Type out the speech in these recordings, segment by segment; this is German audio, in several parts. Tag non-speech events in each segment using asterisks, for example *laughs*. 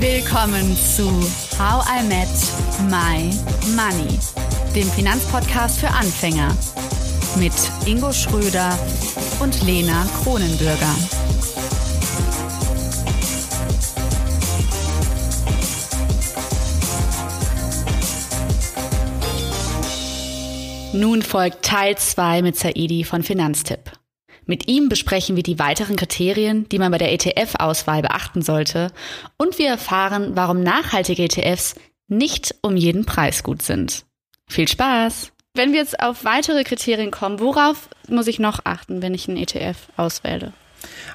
Willkommen zu How I Met My Money, dem Finanzpodcast für Anfänger mit Ingo Schröder und Lena Kronenbürger. Nun folgt Teil 2 mit Saidi von Finanztipp. Mit ihm besprechen wir die weiteren Kriterien, die man bei der ETF-Auswahl beachten sollte und wir erfahren, warum nachhaltige ETFs nicht um jeden Preis gut sind. Viel Spaß! Wenn wir jetzt auf weitere Kriterien kommen, worauf muss ich noch achten, wenn ich einen ETF auswähle?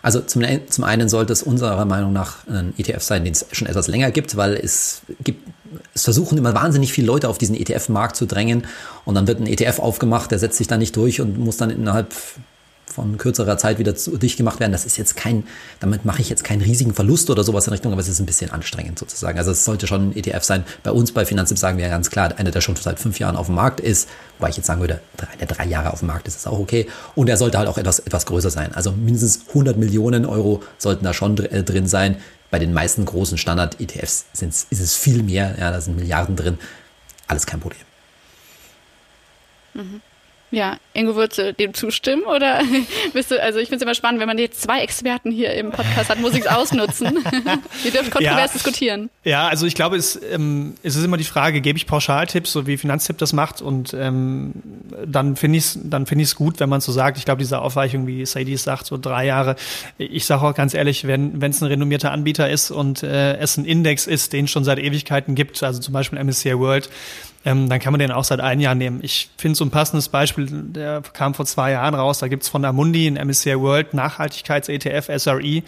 Also zum, zum einen sollte es unserer Meinung nach ein ETF sein, den es schon etwas länger gibt, weil es gibt es versuchen immer wahnsinnig viele Leute auf diesen ETF-Markt zu drängen und dann wird ein ETF aufgemacht, der setzt sich da nicht durch und muss dann innerhalb von kürzerer Zeit wieder zu, dicht gemacht werden. Das ist jetzt kein, damit mache ich jetzt keinen riesigen Verlust oder sowas in Richtung, aber es ist ein bisschen anstrengend sozusagen. Also es sollte schon ein ETF sein. Bei uns bei Finanztipp sagen wir ganz klar, einer, der schon seit fünf Jahren auf dem Markt ist, wobei ich jetzt sagen würde, drei, der drei Jahre auf dem Markt ist, ist auch okay. Und er sollte halt auch etwas, etwas größer sein. Also mindestens 100 Millionen Euro sollten da schon äh, drin sein. Bei den meisten großen Standard-ETFs ist es viel mehr. Ja, da sind Milliarden drin. Alles kein Problem. Mhm. Ja, Ingo, würdest du dem zustimmen oder *laughs* bist du, also ich finde es immer spannend, wenn man jetzt zwei Experten hier im Podcast hat, muss ich es ausnutzen. *laughs* Wir dürfen kontrovers ja, diskutieren. Ja, also ich glaube, es, ähm, es ist immer die Frage, gebe ich Pauschaltipps, so wie Finanztipp das macht und ähm, dann finde ich es dann finde ich es gut, wenn man so sagt, ich glaube, diese Aufweichung, wie Sadie sagt, so drei Jahre, ich sage auch ganz ehrlich, wenn es ein renommierter Anbieter ist und äh, es ein Index ist, den es schon seit Ewigkeiten gibt, also zum Beispiel MSCI World, ähm, dann kann man den auch seit einem Jahr nehmen. Ich finde so ein passendes Beispiel, der kam vor zwei Jahren raus, da gibt's von Amundi ein MSCI World Nachhaltigkeits-ETF SRE,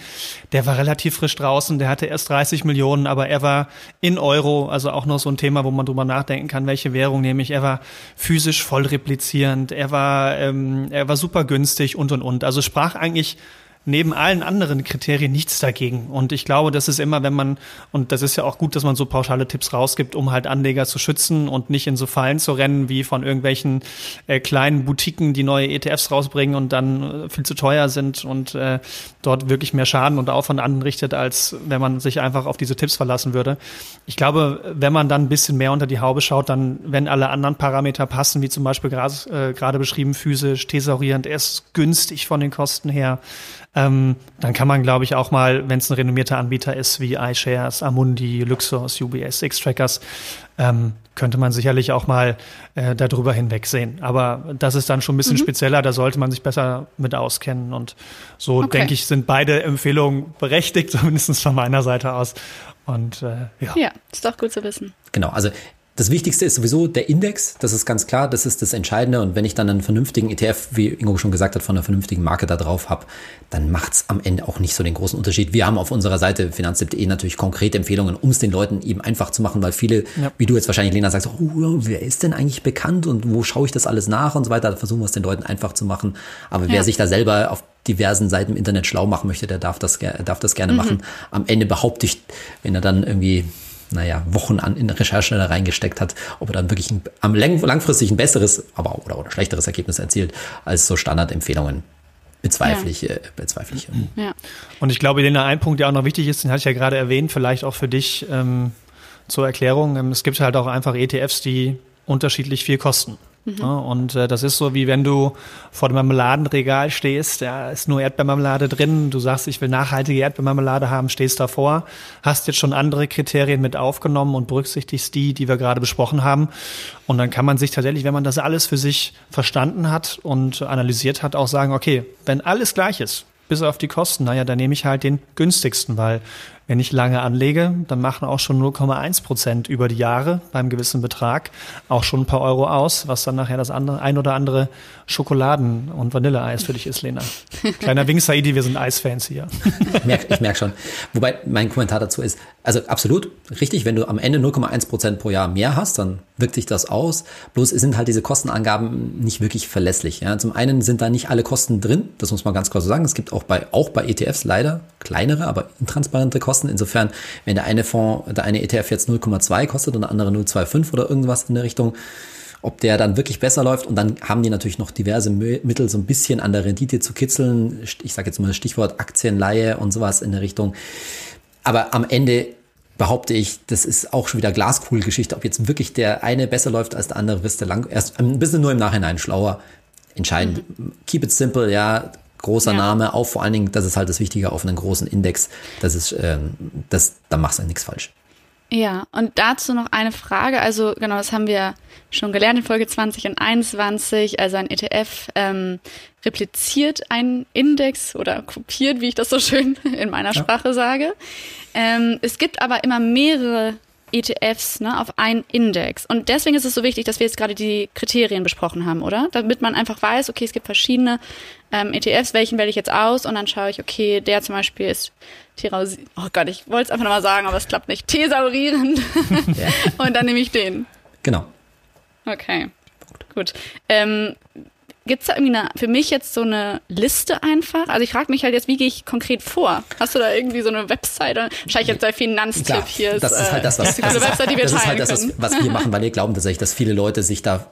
der war relativ frisch draußen, der hatte erst 30 Millionen, aber er war in Euro, also auch noch so ein Thema, wo man drüber nachdenken kann, welche Währung nehme ich. Er war physisch voll replizierend, er war, ähm, er war super günstig und und und. Also sprach eigentlich neben allen anderen Kriterien nichts dagegen. Und ich glaube, das ist immer, wenn man, und das ist ja auch gut, dass man so pauschale Tipps rausgibt, um halt Anleger zu schützen und nicht in so Fallen zu rennen, wie von irgendwelchen äh, kleinen Boutiquen, die neue ETFs rausbringen und dann äh, viel zu teuer sind und äh, dort wirklich mehr Schaden und Aufwand anrichtet, als wenn man sich einfach auf diese Tipps verlassen würde. Ich glaube, wenn man dann ein bisschen mehr unter die Haube schaut, dann, wenn alle anderen Parameter passen, wie zum Beispiel gerade äh, beschrieben, physisch, thesaurierend, er ist günstig von den Kosten her, ähm, dann kann man, glaube ich, auch mal, wenn es ein renommierter Anbieter ist, wie iShares, Amundi, Luxos, UBS, X-Trackers, ähm, könnte man sicherlich auch mal äh, darüber hinwegsehen. Aber das ist dann schon ein bisschen mhm. spezieller, da sollte man sich besser mit auskennen. Und so, okay. denke ich, sind beide Empfehlungen berechtigt, *laughs* zumindest von meiner Seite aus. Und äh, ja. Ja, ist doch gut zu wissen. Genau, also das Wichtigste ist sowieso der Index, das ist ganz klar, das ist das Entscheidende. Und wenn ich dann einen vernünftigen ETF, wie Ingo schon gesagt hat, von einer vernünftigen Marke da drauf habe, dann macht's am Ende auch nicht so den großen Unterschied. Wir haben auf unserer Seite finanztipp.de natürlich konkrete Empfehlungen, um es den Leuten eben einfach zu machen, weil viele, ja. wie du jetzt wahrscheinlich, Lena, sagst, oh, wer ist denn eigentlich bekannt und wo schaue ich das alles nach und so weiter. Da versuchen wir es den Leuten einfach zu machen. Aber ja. wer sich da selber auf diversen Seiten im Internet schlau machen möchte, der darf das, darf das gerne mhm. machen. Am Ende behaupte ich, wenn er dann irgendwie naja, Wochen an in Recherche da reingesteckt hat, ob er dann wirklich ein, am langfristig ein besseres, aber oder, oder schlechteres Ergebnis erzielt als so Standardempfehlungen. Bezweifle ich, ja. äh, bezweifle ich. Ja. Und ich glaube, den ein Punkt, der auch noch wichtig ist, den hatte ich ja gerade erwähnt, vielleicht auch für dich ähm, zur Erklärung. Ähm, es gibt halt auch einfach ETFs, die unterschiedlich viel kosten. Mhm. Ja, und äh, das ist so, wie wenn du vor dem Marmeladenregal stehst, da ist nur Erdbeermarmelade drin, du sagst, ich will nachhaltige Erdbeermarmelade haben, stehst davor, hast jetzt schon andere Kriterien mit aufgenommen und berücksichtigst die, die wir gerade besprochen haben. Und dann kann man sich tatsächlich, wenn man das alles für sich verstanden hat und analysiert hat, auch sagen, okay, wenn alles gleich ist, bis auf die Kosten, naja, dann nehme ich halt den günstigsten, weil wenn ich lange anlege, dann machen auch schon 0,1 Prozent über die Jahre beim gewissen Betrag auch schon ein paar Euro aus, was dann nachher das andere, ein oder andere Schokoladen- und Vanilleeis für dich ist, Lena. *laughs* Kleiner Wink, Saidi, wir sind Eisfans hier. Ich merke ich merk schon. Wobei mein Kommentar dazu ist, also absolut richtig, wenn du am Ende 0,1 Prozent pro Jahr mehr hast, dann wirkt sich das aus. Bloß sind halt diese Kostenangaben nicht wirklich verlässlich. Ja. Zum einen sind da nicht alle Kosten drin, das muss man ganz so sagen. Es gibt auch bei, auch bei ETFs leider kleinere, aber intransparente Kosten. Insofern, wenn der eine Fonds, der eine ETF jetzt 0,2 kostet und der andere 0,25 oder irgendwas in der Richtung, ob der dann wirklich besser läuft. Und dann haben die natürlich noch diverse Mittel, so ein bisschen an der Rendite zu kitzeln. Ich sage jetzt mal Stichwort Aktienleihe und sowas in der Richtung. Aber am Ende behaupte ich, das ist auch schon wieder Glaskugelgeschichte. Ob jetzt wirklich der eine besser läuft als der andere, wirst du lang, erst ein bisschen nur im Nachhinein schlauer entscheiden. Mhm. Keep it simple, ja, großer ja. Name, auch vor allen Dingen, das ist halt das Wichtige auf einen großen Index. Das ist, ähm, das, da machst du nichts falsch. Ja, und dazu noch eine Frage. Also genau, das haben wir schon gelernt in Folge 20 und 21. Also ein ETF ähm, repliziert einen Index oder kopiert, wie ich das so schön *laughs* in meiner ja. Sprache sage. Ähm, es gibt aber immer mehrere ETFs ne, auf einen Index. Und deswegen ist es so wichtig, dass wir jetzt gerade die Kriterien besprochen haben, oder? Damit man einfach weiß, okay, es gibt verschiedene ähm, ETFs, welchen wähle ich jetzt aus und dann schaue ich, okay, der zum Beispiel ist Tirausi oh Gott, ich wollte es einfach nochmal sagen, aber es klappt nicht. Thesaurierend. *laughs* Und dann nehme ich den. Genau. Okay. Gut. Ähm, Gibt es da irgendwie eine, für mich jetzt so eine Liste einfach? Also ich frage mich halt jetzt, wie gehe ich konkret vor? Hast du da irgendwie so eine Webseite? Wahrscheinlich jetzt der Finanztipp Klar, hier. Ist, das ist halt das, was, das ist, Website, die wir das ist halt das, was, was wir *laughs* machen, weil wir glauben tatsächlich, dass viele Leute sich da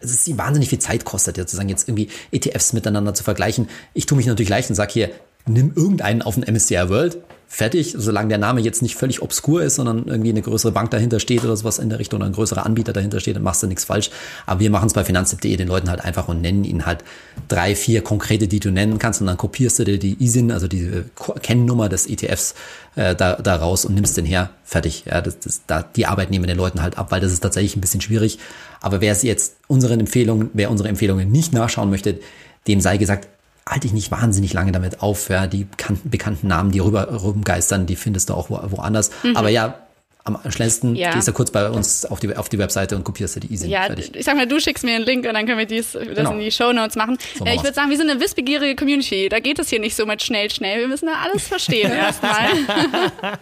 es ist wahnsinnig viel Zeit kostet, sozusagen jetzt irgendwie ETFs miteinander zu vergleichen. Ich tue mich natürlich leicht und sage hier, nimm irgendeinen auf den MSCI World, fertig, solange der Name jetzt nicht völlig obskur ist, sondern irgendwie eine größere Bank dahinter steht oder sowas in der Richtung oder ein größerer Anbieter dahinter steht, dann machst du nichts falsch. Aber wir machen es bei finanztipp.de den Leuten halt einfach und nennen ihnen halt drei, vier konkrete, die du nennen kannst und dann kopierst du dir die ISIN, also die Kennnummer des ETFs äh, da, da raus und nimmst den her, fertig. Ja, das, das, da, die Arbeit nehmen wir den Leuten halt ab, weil das ist tatsächlich ein bisschen schwierig. Aber wer es jetzt unseren Empfehlungen, wer unsere Empfehlungen nicht nachschauen möchte, dem sei gesagt, halte ich nicht wahnsinnig lange damit auf. Ja, die bekannten, bekannten Namen, die rüber rumgeistern, die findest du auch wo, woanders. Mhm. Aber ja, am schnellsten ja. gehst du kurz bei uns auf die, auf die Webseite und kopierst dir die easy. Ja, fertig. ich sag mal, du schickst mir einen Link und dann können wir dies, das genau. in die Show Notes machen. So äh, ich würde sagen, wir sind eine wissbegierige Community. Da geht es hier nicht so mit schnell, schnell. Wir müssen da alles verstehen *laughs* erstmal. *laughs*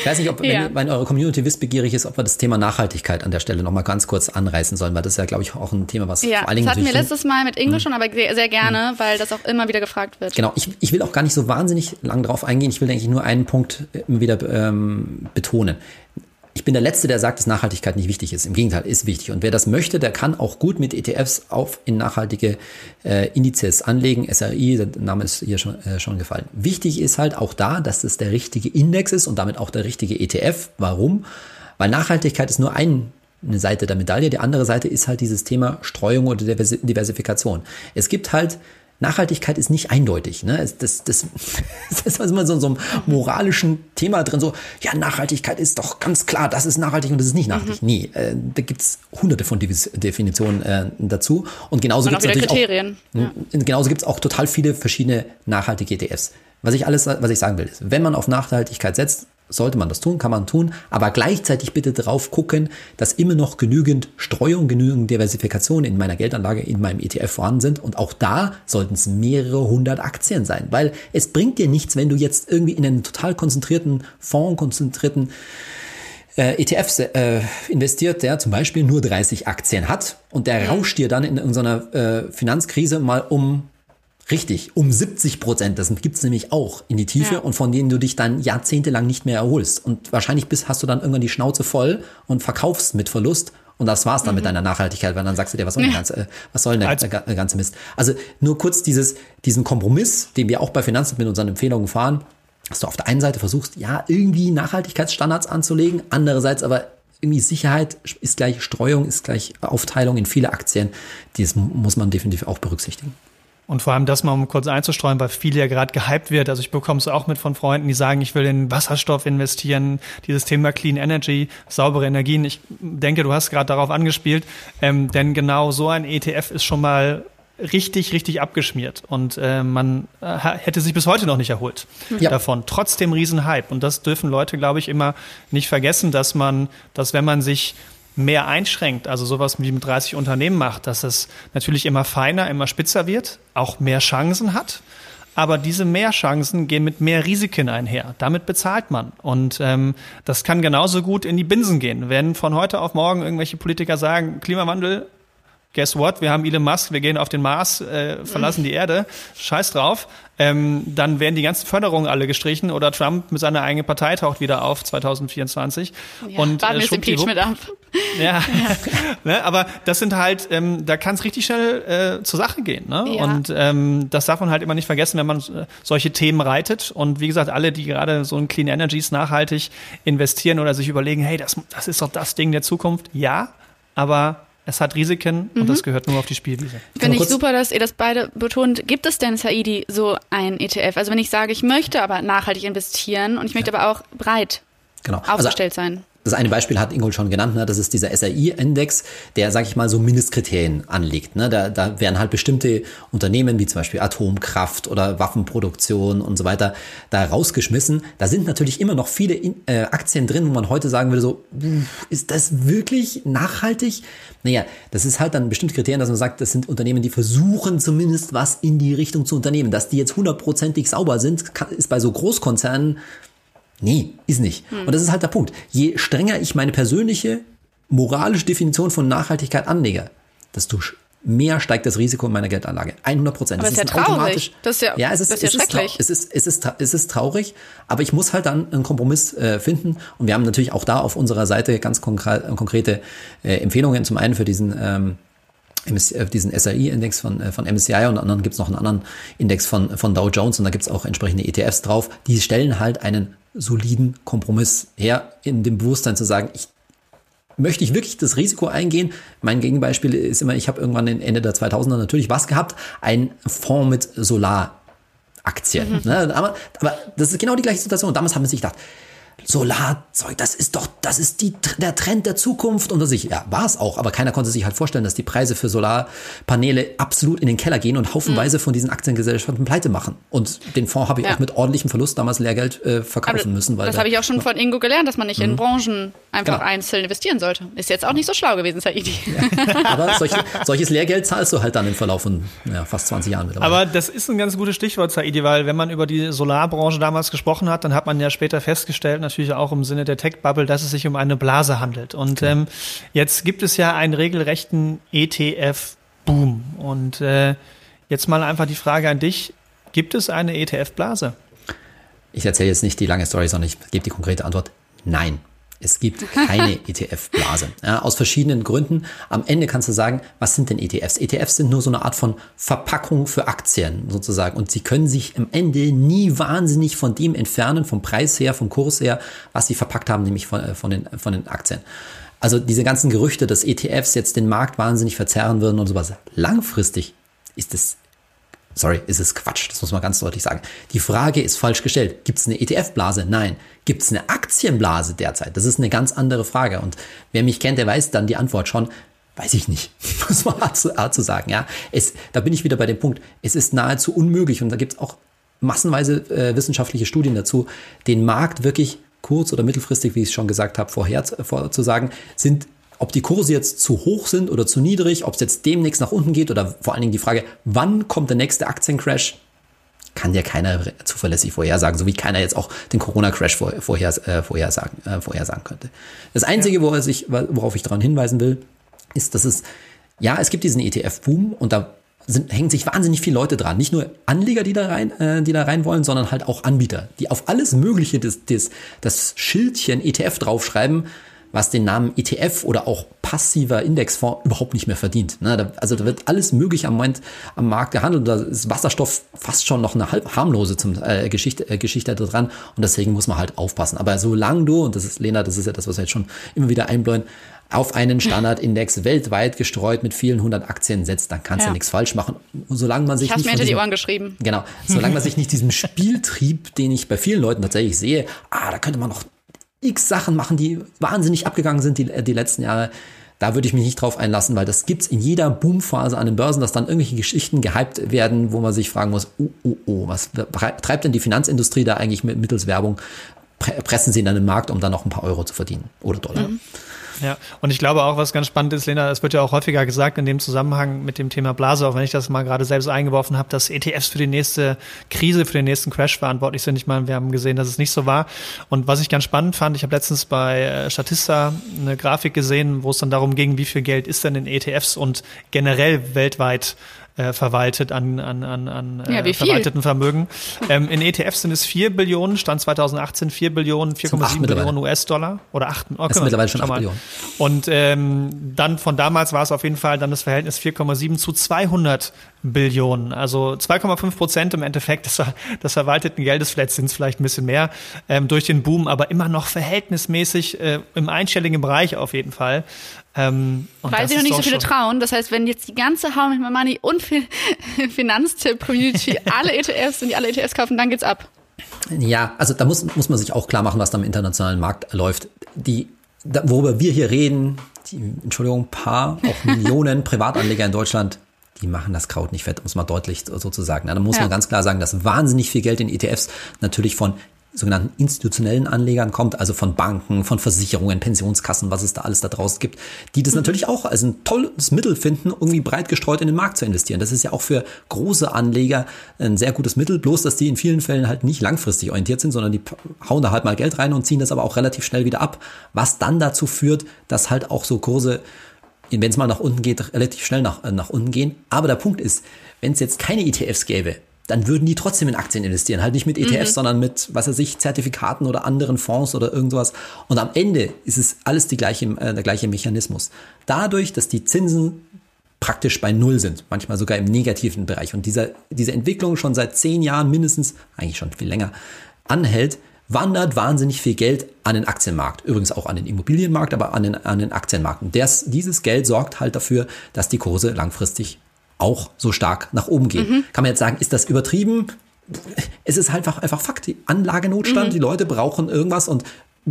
Ich weiß nicht, ob, ja. wenn, wenn, eure Community wissbegierig ist, ob wir das Thema Nachhaltigkeit an der Stelle nochmal ganz kurz anreißen sollen, weil das ist ja, glaube ich, auch ein Thema, was ja, vor allen Dingen. Das hatten wir letztes Mal mit Ingo mhm. schon, aber sehr, sehr gerne, mhm. weil das auch immer wieder gefragt wird. Genau, ich, ich will auch gar nicht so wahnsinnig lang drauf eingehen. Ich will eigentlich nur einen Punkt immer wieder ähm, betonen ich bin der Letzte, der sagt, dass Nachhaltigkeit nicht wichtig ist. Im Gegenteil, ist wichtig. Und wer das möchte, der kann auch gut mit ETFs auf in nachhaltige äh, Indizes anlegen. SRI, der Name ist hier schon, äh, schon gefallen. Wichtig ist halt auch da, dass es der richtige Index ist und damit auch der richtige ETF. Warum? Weil Nachhaltigkeit ist nur ein eine Seite der Medaille. Die andere Seite ist halt dieses Thema Streuung oder Diversifikation. Es gibt halt Nachhaltigkeit ist nicht eindeutig. Ne? Das, das, *laughs* das ist immer so, so einem moralischen Thema drin, so, ja, Nachhaltigkeit ist doch ganz klar, das ist nachhaltig und das ist nicht nachhaltig. Mhm. Nee, äh, da gibt's hunderte von Definitionen äh, dazu. Und genauso gibt es natürlich Kriterien. auch, ja. genauso gibt's auch total viele verschiedene nachhaltige ETFs. Was ich alles, was ich sagen will, ist, wenn man auf Nachhaltigkeit setzt, sollte man das tun, kann man tun, aber gleichzeitig bitte drauf gucken, dass immer noch genügend Streuung, genügend Diversifikation in meiner Geldanlage, in meinem ETF vorhanden sind. Und auch da sollten es mehrere hundert Aktien sein, weil es bringt dir nichts, wenn du jetzt irgendwie in einen total konzentrierten Fonds, konzentrierten äh, ETFs äh, investiert, der zum Beispiel nur 30 Aktien hat und der rauscht dir dann in irgendeiner äh, Finanzkrise mal um Richtig, um 70 Prozent. Das gibt's nämlich auch in die Tiefe ja. und von denen du dich dann jahrzehntelang nicht mehr erholst. Und wahrscheinlich bist, hast du dann irgendwann die Schnauze voll und verkaufst mit Verlust. Und das war's dann mhm. mit deiner Nachhaltigkeit, weil dann sagst du dir, was soll, ja. ganze, äh, was soll der, der, der, ganze Mist? Also nur kurz dieses, diesen Kompromiss, den wir auch bei Finanzen mit unseren Empfehlungen fahren, dass du auf der einen Seite versuchst, ja, irgendwie Nachhaltigkeitsstandards anzulegen, andererseits aber irgendwie Sicherheit ist gleich Streuung, ist gleich Aufteilung in viele Aktien. Das muss man definitiv auch berücksichtigen. Und vor allem das mal, um kurz einzustreuen, weil viel ja gerade gehypt wird. Also ich bekomme es auch mit von Freunden, die sagen, ich will in Wasserstoff investieren, dieses Thema Clean Energy, saubere Energien. Ich denke, du hast gerade darauf angespielt, ähm, denn genau so ein ETF ist schon mal richtig, richtig abgeschmiert und äh, man äh, hätte sich bis heute noch nicht erholt ja. davon. Trotzdem Riesenhype und das dürfen Leute, glaube ich, immer nicht vergessen, dass man, dass wenn man sich mehr einschränkt, also sowas wie mit 30 Unternehmen macht, dass es natürlich immer feiner, immer spitzer wird, auch mehr Chancen hat. Aber diese Mehrchancen gehen mit mehr Risiken einher. Damit bezahlt man. Und ähm, das kann genauso gut in die Binsen gehen. Wenn von heute auf morgen irgendwelche Politiker sagen, Klimawandel guess what, wir haben Elon Musk, wir gehen auf den Mars, äh, verlassen die Erde, scheiß drauf, ähm, dann werden die ganzen Förderungen alle gestrichen oder Trump mit seiner eigenen Partei taucht wieder auf 2024. Ja, und äh, Impeachment ab. Ja, ja. *laughs* ne, aber das sind halt, ähm, da kann es richtig schnell äh, zur Sache gehen. Ne? Ja. Und ähm, das darf man halt immer nicht vergessen, wenn man äh, solche Themen reitet. Und wie gesagt, alle, die gerade so in Clean Energies nachhaltig investieren oder sich überlegen, hey, das, das ist doch das Ding der Zukunft. Ja, aber es hat Risiken mhm. und das gehört nur auf die Spielwiese. Finde ich super, dass ihr das beide betont. Gibt es denn, Saidi, so ein ETF? Also wenn ich sage, ich möchte aber nachhaltig investieren und ich möchte ja. aber auch breit genau. Also aufgestellt also, sein das eine Beispiel hat Ingol schon genannt, ne? das ist dieser SRI-Index, der, sag ich mal, so Mindestkriterien anlegt. Ne? Da, da werden halt bestimmte Unternehmen, wie zum Beispiel Atomkraft oder Waffenproduktion und so weiter, da rausgeschmissen. Da sind natürlich immer noch viele äh, Aktien drin, wo man heute sagen würde, so, ist das wirklich nachhaltig? Naja, das ist halt dann bestimmte Kriterien, dass man sagt, das sind Unternehmen, die versuchen zumindest was in die Richtung zu unternehmen. Dass die jetzt hundertprozentig sauber sind, kann, ist bei so Großkonzernen Nee, ist nicht. Hm. Und das ist halt der Punkt. Je strenger ich meine persönliche moralische Definition von Nachhaltigkeit anlege, desto mehr steigt das Risiko in meiner Geldanlage. 100 Prozent. Aber das ist ja traurig. Das ist ja, ja, es ist, das ist, ja es schrecklich. Ist, es, ist, es, ist, es ist traurig, aber ich muss halt dann einen Kompromiss äh, finden. Und wir haben natürlich auch da auf unserer Seite ganz konkre konkrete äh, Empfehlungen. Zum einen für diesen ähm, äh, diesen SRI-Index von, äh, von MSCI und dann gibt es noch einen anderen Index von, von Dow Jones und da gibt es auch entsprechende ETFs drauf. Die stellen halt einen soliden Kompromiss her, in dem Bewusstsein zu sagen, ich möchte ich wirklich das Risiko eingehen? Mein Gegenbeispiel ist immer, ich habe irgendwann Ende der 2000er natürlich was gehabt, ein Fonds mit Solaraktien. Mhm. Ne? Aber, aber das ist genau die gleiche Situation. Damals haben wir sich gedacht, Solarzeug, das ist doch, das ist die, der Trend der Zukunft. Und das ich, ja, war es auch, aber keiner konnte sich halt vorstellen, dass die Preise für Solarpaneele absolut in den Keller gehen und haufenweise mhm. von diesen Aktiengesellschaften pleite machen. Und den Fonds habe ich ja. auch mit ordentlichem Verlust damals Lehrgeld äh, verkaufen aber müssen. Weil das habe ich auch schon von Ingo gelernt, dass man nicht mhm. in Branchen einfach genau. einzeln investieren sollte. Ist jetzt auch nicht so schlau gewesen, Saidi. Ja. aber solche, solches Lehrgeld zahlst du halt dann im Verlauf von ja, fast 20 Jahren mittlerweile. Aber das ist ein ganz gutes Stichwort, Saidi, weil wenn man über die Solarbranche damals gesprochen hat, dann hat man ja später festgestellt, natürlich auch im Sinne der Tech-Bubble, dass es sich um eine Blase handelt. Und genau. ähm, jetzt gibt es ja einen regelrechten ETF-Boom. Und äh, jetzt mal einfach die Frage an dich, gibt es eine ETF-Blase? Ich erzähle jetzt nicht die lange Story, sondern ich gebe die konkrete Antwort. Nein. Es gibt keine *laughs* ETF-Blase. Ja, aus verschiedenen Gründen. Am Ende kannst du sagen, was sind denn ETFs? ETFs sind nur so eine Art von Verpackung für Aktien sozusagen. Und sie können sich am Ende nie wahnsinnig von dem entfernen, vom Preis her, vom Kurs her, was sie verpackt haben, nämlich von, äh, von, den, von den Aktien. Also diese ganzen Gerüchte, dass ETFs jetzt den Markt wahnsinnig verzerren würden und sowas. Langfristig ist es Sorry, ist es Quatsch, das muss man ganz deutlich sagen. Die Frage ist falsch gestellt. Gibt es eine ETF-Blase? Nein. Gibt es eine Aktienblase derzeit? Das ist eine ganz andere Frage. Und wer mich kennt, der weiß dann die Antwort schon. Weiß ich nicht, *laughs* muss man hart zu, hart zu sagen. Ja, es, da bin ich wieder bei dem Punkt. Es ist nahezu unmöglich und da gibt es auch massenweise äh, wissenschaftliche Studien dazu, den Markt wirklich kurz- oder mittelfristig, wie ich es schon gesagt habe, vorher vorzusagen, sind ob die Kurse jetzt zu hoch sind oder zu niedrig, ob es jetzt demnächst nach unten geht oder vor allen Dingen die Frage, wann kommt der nächste Aktiencrash, kann ja keiner zuverlässig vorhersagen, so wie keiner jetzt auch den Corona-Crash vor, vorher, äh, vorhersagen, äh, vorhersagen könnte. Das Einzige, worauf ich, worauf ich daran hinweisen will, ist, dass es, ja, es gibt diesen ETF-Boom und da sind, hängen sich wahnsinnig viele Leute dran. Nicht nur Anleger, die da rein, äh, die da rein wollen, sondern halt auch Anbieter, die auf alles Mögliche das, das, das Schildchen ETF draufschreiben, was den Namen ETF oder auch passiver Indexfonds überhaupt nicht mehr verdient. Also da wird alles möglich am Moment am Markt gehandelt. Da ist Wasserstoff fast schon noch eine halb harmlose zum, äh, Geschichte, äh, Geschichte da dran und deswegen muss man halt aufpassen. Aber solange du, und das ist Lena, das ist ja das, was wir jetzt schon immer wieder einbläuen, auf einen Standardindex weltweit gestreut mit vielen hundert Aktien setzt, dann kannst ja. du nichts falsch machen. Und solange man sich ich nicht mir hinter die Ohren geschrieben. Genau, solange man sich nicht diesem Spieltrieb, den ich bei vielen Leuten tatsächlich sehe, ah, da könnte man noch x Sachen machen, die wahnsinnig abgegangen sind die, die letzten Jahre. Da würde ich mich nicht drauf einlassen, weil das gibt's in jeder Boomphase an den Börsen, dass dann irgendwelche Geschichten gehypt werden, wo man sich fragen muss, oh, oh, oh, was treibt denn die Finanzindustrie da eigentlich mit, mittels Werbung? Pressen sie in den Markt, um dann noch ein paar Euro zu verdienen oder Dollar. Mhm. Ja, und ich glaube auch, was ganz spannend ist, Lena, es wird ja auch häufiger gesagt in dem Zusammenhang mit dem Thema Blase, auch wenn ich das mal gerade selbst eingeworfen habe, dass ETFs für die nächste Krise, für den nächsten Crash verantwortlich sind. Ich meine, wir haben gesehen, dass es nicht so war. Und was ich ganz spannend fand, ich habe letztens bei äh, Statista eine Grafik gesehen, wo es dann darum ging, wie viel Geld ist denn in ETFs und generell weltweit äh, verwaltet an, an, an, an ja, äh, verwalteten Vermögen. Ähm, in ETFs sind es 4 Billionen, Stand 2018 4 Billionen, 4,7 Billionen US-Dollar oder 8. Oh, das ist mittlerweile schon 8 Billionen. Und ähm, dann von damals war es auf jeden Fall dann das Verhältnis 4,7 zu 200 Billionen. Also 2,5 Prozent im Endeffekt des, des verwalteten Geldes, vielleicht sind es vielleicht ein bisschen mehr, ähm, durch den Boom, aber immer noch verhältnismäßig äh, im einstelligen Bereich auf jeden Fall. Ähm, Weil sie noch nicht so viele trauen. Das heißt, wenn jetzt die ganze How My Money und *laughs* Finanztipp-Community *laughs* alle ETFs und die alle ETFs kaufen, dann geht's ab. Ja, also da muss, muss man sich auch klar machen, was da im internationalen Markt läuft. Die, da, worüber wir hier reden, die, Entschuldigung, paar, auch *laughs* Millionen Privatanleger in Deutschland, die machen das Kraut nicht fett, um es mal deutlich so zu sagen. Da muss ja. man ganz klar sagen, dass wahnsinnig viel Geld in ETFs natürlich von sogenannten institutionellen Anlegern kommt, also von Banken, von Versicherungen, Pensionskassen, was es da alles da draußen gibt, die das mhm. natürlich auch als ein tolles Mittel finden, irgendwie breit gestreut in den Markt zu investieren. Das ist ja auch für große Anleger ein sehr gutes Mittel, bloß dass die in vielen Fällen halt nicht langfristig orientiert sind, sondern die hauen da halt mal Geld rein und ziehen das aber auch relativ schnell wieder ab, was dann dazu führt, dass halt auch so Kurse wenn es mal nach unten geht, relativ schnell nach, äh, nach unten gehen. Aber der Punkt ist, wenn es jetzt keine ETFs gäbe, dann würden die trotzdem in Aktien investieren. Halt nicht mit ETFs, mhm. sondern mit, was weiß ich, Zertifikaten oder anderen Fonds oder irgendwas. Und am Ende ist es alles die gleiche, äh, der gleiche Mechanismus. Dadurch, dass die Zinsen praktisch bei Null sind, manchmal sogar im negativen Bereich. Und dieser, diese Entwicklung schon seit zehn Jahren mindestens, eigentlich schon viel länger, anhält, wandert wahnsinnig viel Geld an den Aktienmarkt. Übrigens auch an den Immobilienmarkt, aber an den, an den Aktienmarkt. Und das, dieses Geld sorgt halt dafür, dass die Kurse langfristig auch so stark nach oben gehen. Mhm. Kann man jetzt sagen, ist das übertrieben? Es ist einfach, einfach Fakt. Die Anlagenotstand, mhm. die Leute brauchen irgendwas und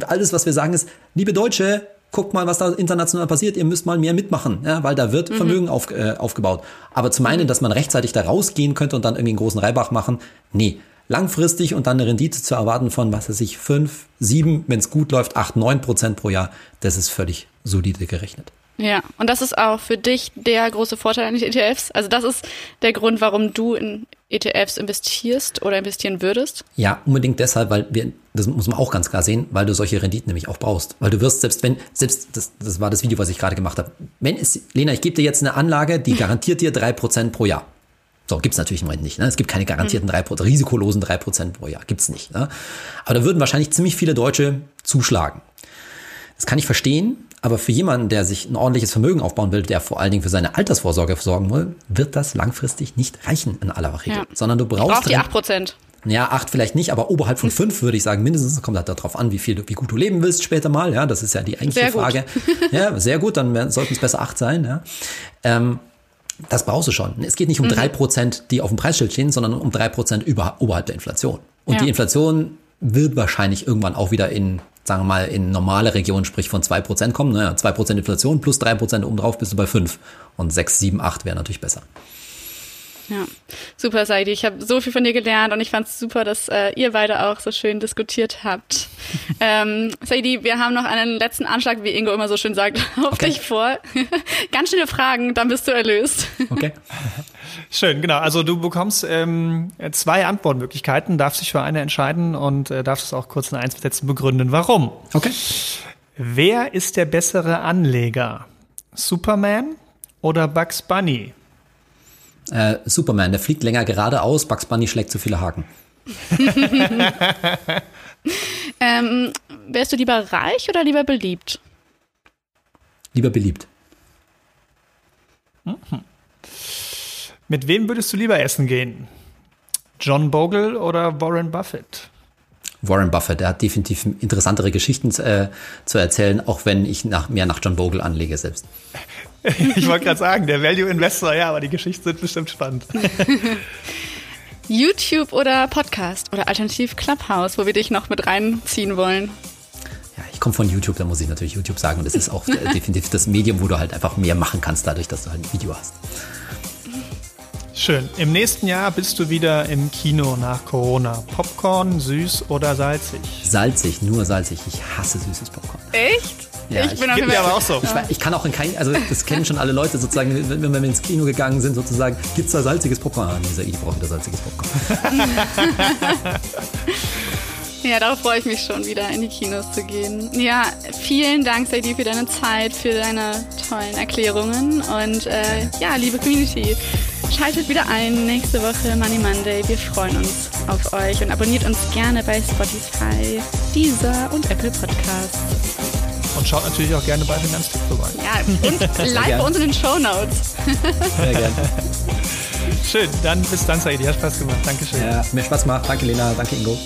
alles, was wir sagen, ist, liebe Deutsche, guckt mal, was da international passiert, ihr müsst mal mehr mitmachen, ja, weil da wird mhm. Vermögen auf, äh, aufgebaut. Aber zu meinen, dass man rechtzeitig da rausgehen könnte und dann irgendwie einen großen Reibach machen, nee. Langfristig und dann eine Rendite zu erwarten von, was weiß ich, fünf, sieben, wenn es gut läuft, acht, neun Prozent pro Jahr, das ist völlig solide gerechnet. Ja, und das ist auch für dich der große Vorteil an den ETFs. Also das ist der Grund, warum du in ETFs investierst oder investieren würdest? Ja, unbedingt deshalb, weil wir, das muss man auch ganz klar sehen, weil du solche Renditen nämlich auch brauchst. Weil du wirst, selbst wenn, selbst, das, das war das Video, was ich gerade gemacht habe. Wenn es, Lena, ich gebe dir jetzt eine Anlage, die *laughs* garantiert dir drei Prozent pro Jahr. So, gibt's natürlich im Moment nicht. Ne? Es gibt keine garantierten mhm. drei Prozent, risikolosen drei Prozent pro Jahr. Gibt's nicht. Ne? Aber da würden wahrscheinlich ziemlich viele Deutsche zuschlagen. Das kann ich verstehen, aber für jemanden, der sich ein ordentliches Vermögen aufbauen will, der vor allen Dingen für seine Altersvorsorge sorgen will, wird das langfristig nicht reichen in aller Regel. Ja. Sondern du brauchst. Brauch die acht Prozent. Ja, acht vielleicht nicht, aber oberhalb von fünf würde ich sagen, mindestens kommt halt darauf an, wie viel du, wie gut du leben willst später mal. Ja, das ist ja die eigentliche Frage. *laughs* ja, sehr gut, dann sollten es besser acht sein. Ja. Ähm, das brauchst du schon. Es geht nicht um mhm. drei mhm. Prozent, die auf dem Preisschild stehen, sondern um drei Prozent oberhalb der Inflation. Und ja. die Inflation wird wahrscheinlich irgendwann auch wieder in sagen wir mal, in normale Regionen, sprich von 2% kommen, naja, 2% Inflation plus 3% obendrauf bist du bei 5. Und 6, 7, 8 wäre natürlich besser. Ja, super, Saidi. Ich habe so viel von dir gelernt und ich fand es super, dass äh, ihr beide auch so schön diskutiert habt. *laughs* ähm, Saidi, wir haben noch einen letzten Anschlag, wie Ingo immer so schön sagt, *laughs* auf okay. dich vor. *laughs* Ganz schnelle Fragen, dann bist du erlöst. Okay. Schön, genau. Also du bekommst ähm, zwei Antwortmöglichkeiten, darfst dich für eine entscheiden und äh, darfst es auch kurz in ein, zwei Sätzen begründen. Warum? Okay. Wer ist der bessere Anleger? Superman oder Bugs Bunny? Äh, Superman, der fliegt länger geradeaus, Bugs Bunny schlägt zu viele Haken. *laughs* ähm, wärst du lieber reich oder lieber beliebt? Lieber beliebt. Mhm. Mit wem würdest du lieber essen gehen? John Bogle oder Warren Buffett? Warren Buffett, der hat definitiv interessantere Geschichten äh, zu erzählen, auch wenn ich nach, mehr nach John Bogle anlege selbst. *laughs* *laughs* ich wollte gerade sagen, der Value Investor, ja, aber die Geschichten sind bestimmt spannend. *laughs* YouTube oder Podcast oder alternativ Clubhouse, wo wir dich noch mit reinziehen wollen? Ja, ich komme von YouTube, da muss ich natürlich YouTube sagen. Und das ist auch *laughs* definitiv das Medium, wo du halt einfach mehr machen kannst, dadurch, dass du halt ein Video hast. Schön. Im nächsten Jahr bist du wieder im Kino nach Corona. Popcorn, süß oder salzig? Salzig, nur salzig. Ich hasse süßes Popcorn. Echt? Ja, ich, ich- bin jeden mir aber auch so. Ich, ich kann auch in kein, also das kennen schon alle Leute sozusagen, wenn, wenn wir ins Kino gegangen sind, sozusagen, gibt's da salziges Popcorn? Ah, dieser ich brauche wieder salziges Popcorn. *laughs* Ja, darauf freue ich mich schon wieder in die Kinos zu gehen. Ja, vielen Dank, Saidi, für deine Zeit, für deine tollen Erklärungen. Und äh, ja, liebe Community, schaltet wieder ein nächste Woche Money Monday. Wir freuen uns auf euch und abonniert uns gerne bei Spotify, Deezer und Apple Podcasts. Und schaut natürlich auch gerne bei Finanztipp vorbei. Ja, und *laughs* live bei uns in den Show Notes. Sehr gerne. *laughs* Schön, dann bis dann, Saidi. Hat Spaß gemacht. Dankeschön. Ja, mir Spaß gemacht. Danke, Lena. Danke, Ingo.